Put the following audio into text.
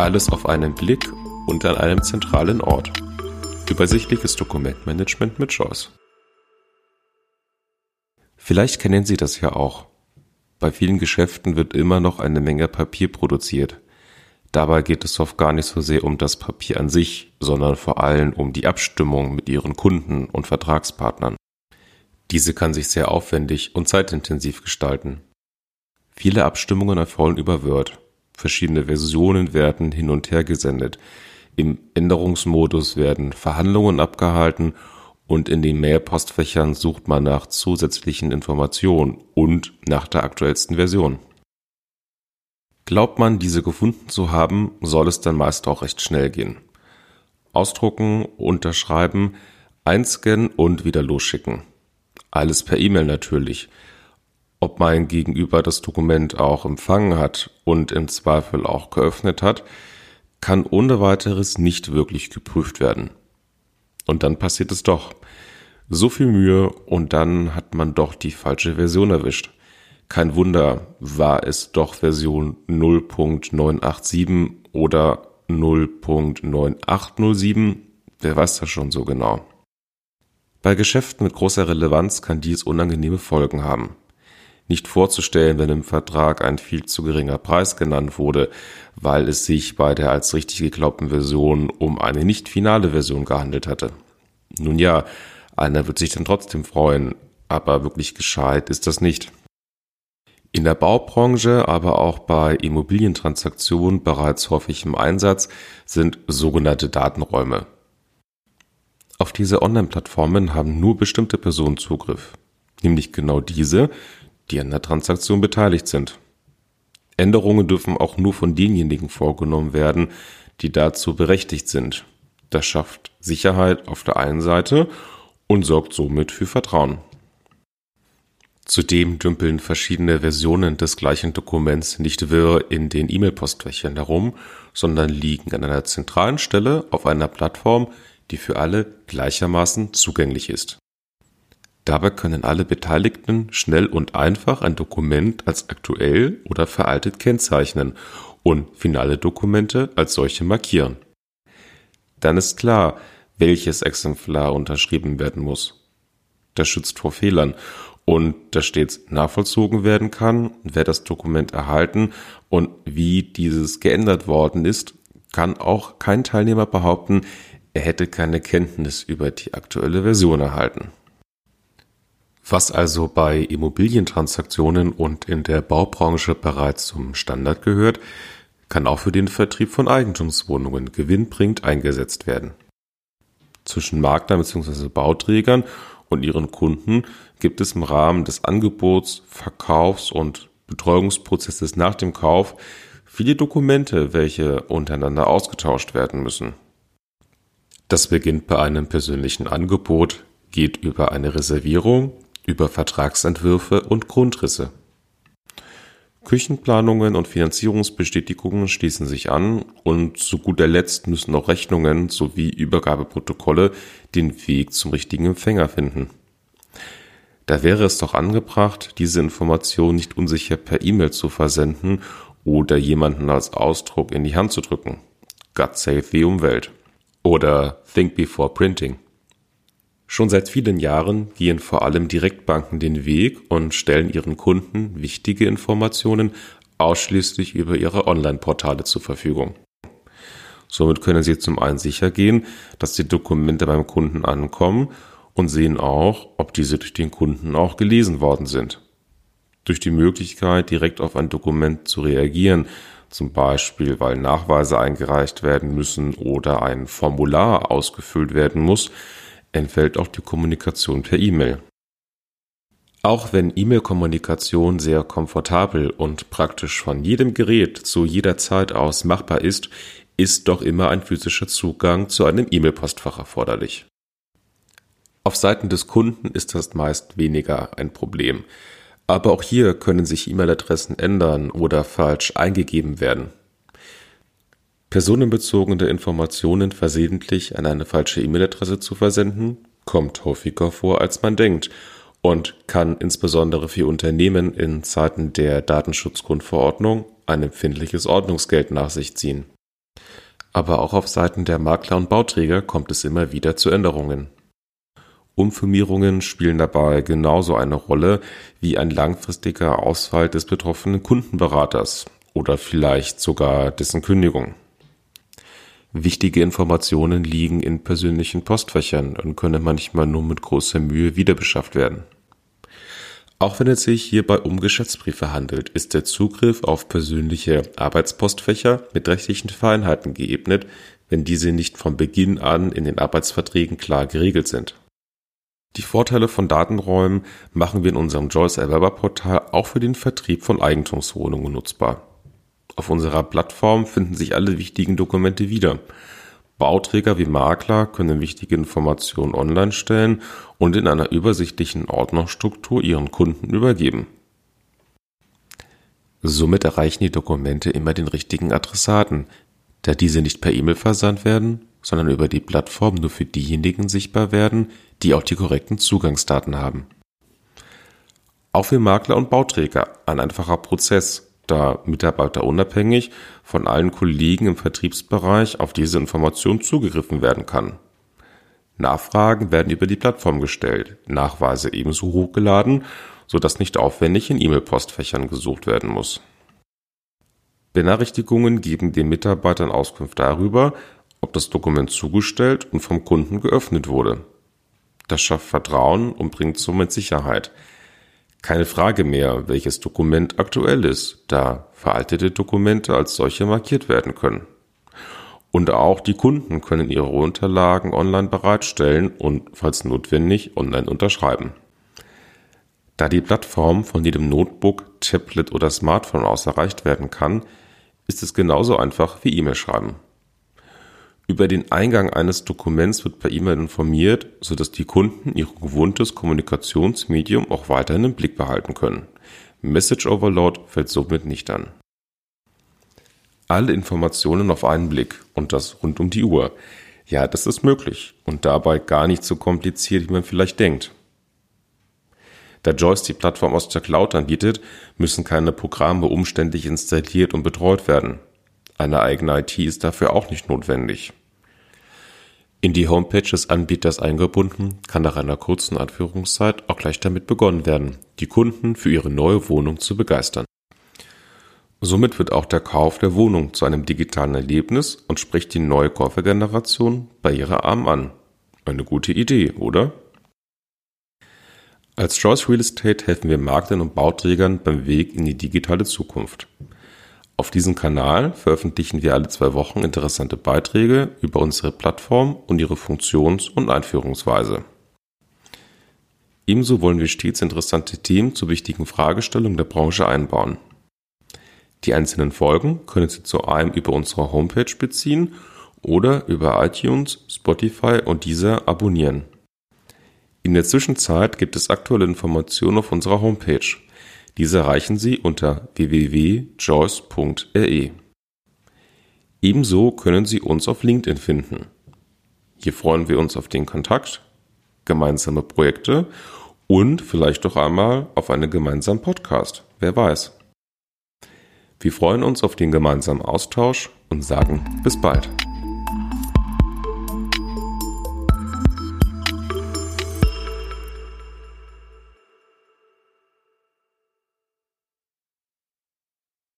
Alles auf einen Blick und an einem zentralen Ort. Übersichtliches Dokumentmanagement mit Choice. Vielleicht kennen Sie das ja auch. Bei vielen Geschäften wird immer noch eine Menge Papier produziert. Dabei geht es oft gar nicht so sehr um das Papier an sich, sondern vor allem um die Abstimmung mit Ihren Kunden und Vertragspartnern. Diese kann sich sehr aufwendig und zeitintensiv gestalten. Viele Abstimmungen erfolgen über Word. Verschiedene Versionen werden hin und her gesendet. Im Änderungsmodus werden Verhandlungen abgehalten und in den Mail-Postfächern sucht man nach zusätzlichen Informationen und nach der aktuellsten Version. Glaubt man, diese gefunden zu haben, soll es dann meist auch recht schnell gehen. Ausdrucken, unterschreiben, einscannen und wieder losschicken. Alles per E-Mail natürlich ob mein Gegenüber das Dokument auch empfangen hat und im Zweifel auch geöffnet hat, kann ohne weiteres nicht wirklich geprüft werden. Und dann passiert es doch. So viel Mühe und dann hat man doch die falsche Version erwischt. Kein Wunder, war es doch Version 0.987 oder 0.9807, wer weiß das schon so genau. Bei Geschäften mit großer Relevanz kann dies unangenehme Folgen haben nicht vorzustellen, wenn im Vertrag ein viel zu geringer Preis genannt wurde, weil es sich bei der als richtig geglaubten Version um eine nicht finale Version gehandelt hatte. Nun ja, einer wird sich dann trotzdem freuen, aber wirklich gescheit ist das nicht. In der Baubranche, aber auch bei Immobilientransaktionen bereits häufig im Einsatz sind sogenannte Datenräume. Auf diese Online-Plattformen haben nur bestimmte Personen Zugriff, nämlich genau diese, die an der Transaktion beteiligt sind. Änderungen dürfen auch nur von denjenigen vorgenommen werden, die dazu berechtigt sind. Das schafft Sicherheit auf der einen Seite und sorgt somit für Vertrauen. Zudem dümpeln verschiedene Versionen des gleichen Dokuments nicht wirr in den E-Mail-Postfächern herum, sondern liegen an einer zentralen Stelle auf einer Plattform, die für alle gleichermaßen zugänglich ist. Dabei können alle Beteiligten schnell und einfach ein Dokument als aktuell oder veraltet kennzeichnen und finale Dokumente als solche markieren. Dann ist klar, welches Exemplar unterschrieben werden muss. Das schützt vor Fehlern und dass stets nachvollzogen werden kann, wer das Dokument erhalten und wie dieses geändert worden ist, kann auch kein Teilnehmer behaupten, er hätte keine Kenntnis über die aktuelle Version erhalten. Was also bei Immobilientransaktionen und in der Baubranche bereits zum Standard gehört, kann auch für den Vertrieb von Eigentumswohnungen gewinnbringend eingesetzt werden. Zwischen Maklern bzw. Bauträgern und ihren Kunden gibt es im Rahmen des Angebots, Verkaufs und Betreuungsprozesses nach dem Kauf viele Dokumente, welche untereinander ausgetauscht werden müssen. Das beginnt bei einem persönlichen Angebot, geht über eine Reservierung über Vertragsentwürfe und Grundrisse. Küchenplanungen und Finanzierungsbestätigungen schließen sich an und zu guter Letzt müssen auch Rechnungen sowie Übergabeprotokolle den Weg zum richtigen Empfänger finden. Da wäre es doch angebracht, diese Information nicht unsicher per E-Mail zu versenden oder jemanden als Ausdruck in die Hand zu drücken. God save the Umwelt. Oder Think before printing. Schon seit vielen Jahren gehen vor allem Direktbanken den Weg und stellen ihren Kunden wichtige Informationen ausschließlich über ihre Online-Portale zur Verfügung. Somit können sie zum einen sicher gehen, dass die Dokumente beim Kunden ankommen und sehen auch, ob diese durch den Kunden auch gelesen worden sind. Durch die Möglichkeit, direkt auf ein Dokument zu reagieren, zum Beispiel weil Nachweise eingereicht werden müssen oder ein Formular ausgefüllt werden muss, entfällt auch die Kommunikation per E-Mail. Auch wenn E-Mail-Kommunikation sehr komfortabel und praktisch von jedem Gerät zu jeder Zeit aus machbar ist, ist doch immer ein physischer Zugang zu einem E-Mail-Postfach erforderlich. Auf Seiten des Kunden ist das meist weniger ein Problem. Aber auch hier können sich E-Mail-Adressen ändern oder falsch eingegeben werden. Personenbezogene Informationen versehentlich an eine falsche E-Mail-Adresse zu versenden, kommt häufiger vor, als man denkt und kann insbesondere für Unternehmen in Zeiten der Datenschutzgrundverordnung ein empfindliches Ordnungsgeld nach sich ziehen. Aber auch auf Seiten der Makler und Bauträger kommt es immer wieder zu Änderungen. Umfirmierungen spielen dabei genauso eine Rolle wie ein langfristiger Ausfall des betroffenen Kundenberaters oder vielleicht sogar dessen Kündigung. Wichtige Informationen liegen in persönlichen Postfächern und können manchmal nur mit großer Mühe wiederbeschafft werden. Auch wenn es sich hierbei um Geschäftsbriefe handelt, ist der Zugriff auf persönliche Arbeitspostfächer mit rechtlichen Vereinheiten geebnet, wenn diese nicht von Beginn an in den Arbeitsverträgen klar geregelt sind. Die Vorteile von Datenräumen machen wir in unserem Joyce Erwerberportal auch für den Vertrieb von Eigentumswohnungen nutzbar. Auf unserer Plattform finden sich alle wichtigen Dokumente wieder. Bauträger wie Makler können wichtige Informationen online stellen und in einer übersichtlichen Ordnerstruktur ihren Kunden übergeben. Somit erreichen die Dokumente immer den richtigen Adressaten, da diese nicht per E-Mail versandt werden, sondern über die Plattform nur für diejenigen sichtbar werden, die auch die korrekten Zugangsdaten haben. Auch für Makler und Bauträger ein einfacher Prozess, da Mitarbeiter unabhängig von allen Kollegen im Vertriebsbereich auf diese Information zugegriffen werden kann. Nachfragen werden über die Plattform gestellt, Nachweise ebenso hochgeladen, sodass nicht aufwendig in E-Mail-Postfächern gesucht werden muss. Benachrichtigungen geben den Mitarbeitern Auskunft darüber, ob das Dokument zugestellt und vom Kunden geöffnet wurde. Das schafft Vertrauen und bringt somit Sicherheit. Keine Frage mehr, welches Dokument aktuell ist, da veraltete Dokumente als solche markiert werden können. Und auch die Kunden können ihre Unterlagen online bereitstellen und, falls notwendig, online unterschreiben. Da die Plattform von jedem Notebook, Tablet oder Smartphone aus erreicht werden kann, ist es genauso einfach wie E-Mail schreiben. Über den Eingang eines Dokuments wird per E-Mail informiert, sodass die Kunden ihr gewohntes Kommunikationsmedium auch weiterhin im Blick behalten können. Message Overload fällt somit nicht an. Alle Informationen auf einen Blick und das rund um die Uhr. Ja, das ist möglich und dabei gar nicht so kompliziert, wie man vielleicht denkt. Da Joyce die Plattform aus der Cloud anbietet, müssen keine Programme umständlich installiert und betreut werden. Eine eigene IT ist dafür auch nicht notwendig. In die Homepage des Anbieters eingebunden, kann nach einer kurzen Anführungszeit auch gleich damit begonnen werden, die Kunden für ihre neue Wohnung zu begeistern. Somit wird auch der Kauf der Wohnung zu einem digitalen Erlebnis und spricht die neue Käufergeneration bei ihrer Arm an. Eine gute Idee, oder? Als Choice Real Estate helfen wir Maklern und Bauträgern beim Weg in die digitale Zukunft. Auf diesem Kanal veröffentlichen wir alle zwei Wochen interessante Beiträge über unsere Plattform und ihre Funktions- und Einführungsweise. Ebenso wollen wir stets interessante Themen zu wichtigen Fragestellungen der Branche einbauen. Die einzelnen Folgen können Sie zu einem über unsere Homepage beziehen oder über iTunes, Spotify und dieser abonnieren. In der Zwischenzeit gibt es aktuelle Informationen auf unserer Homepage diese erreichen Sie unter www.joyce.re. Ebenso können Sie uns auf LinkedIn finden. Hier freuen wir uns auf den Kontakt, gemeinsame Projekte und vielleicht doch einmal auf einen gemeinsamen Podcast. Wer weiß. Wir freuen uns auf den gemeinsamen Austausch und sagen bis bald.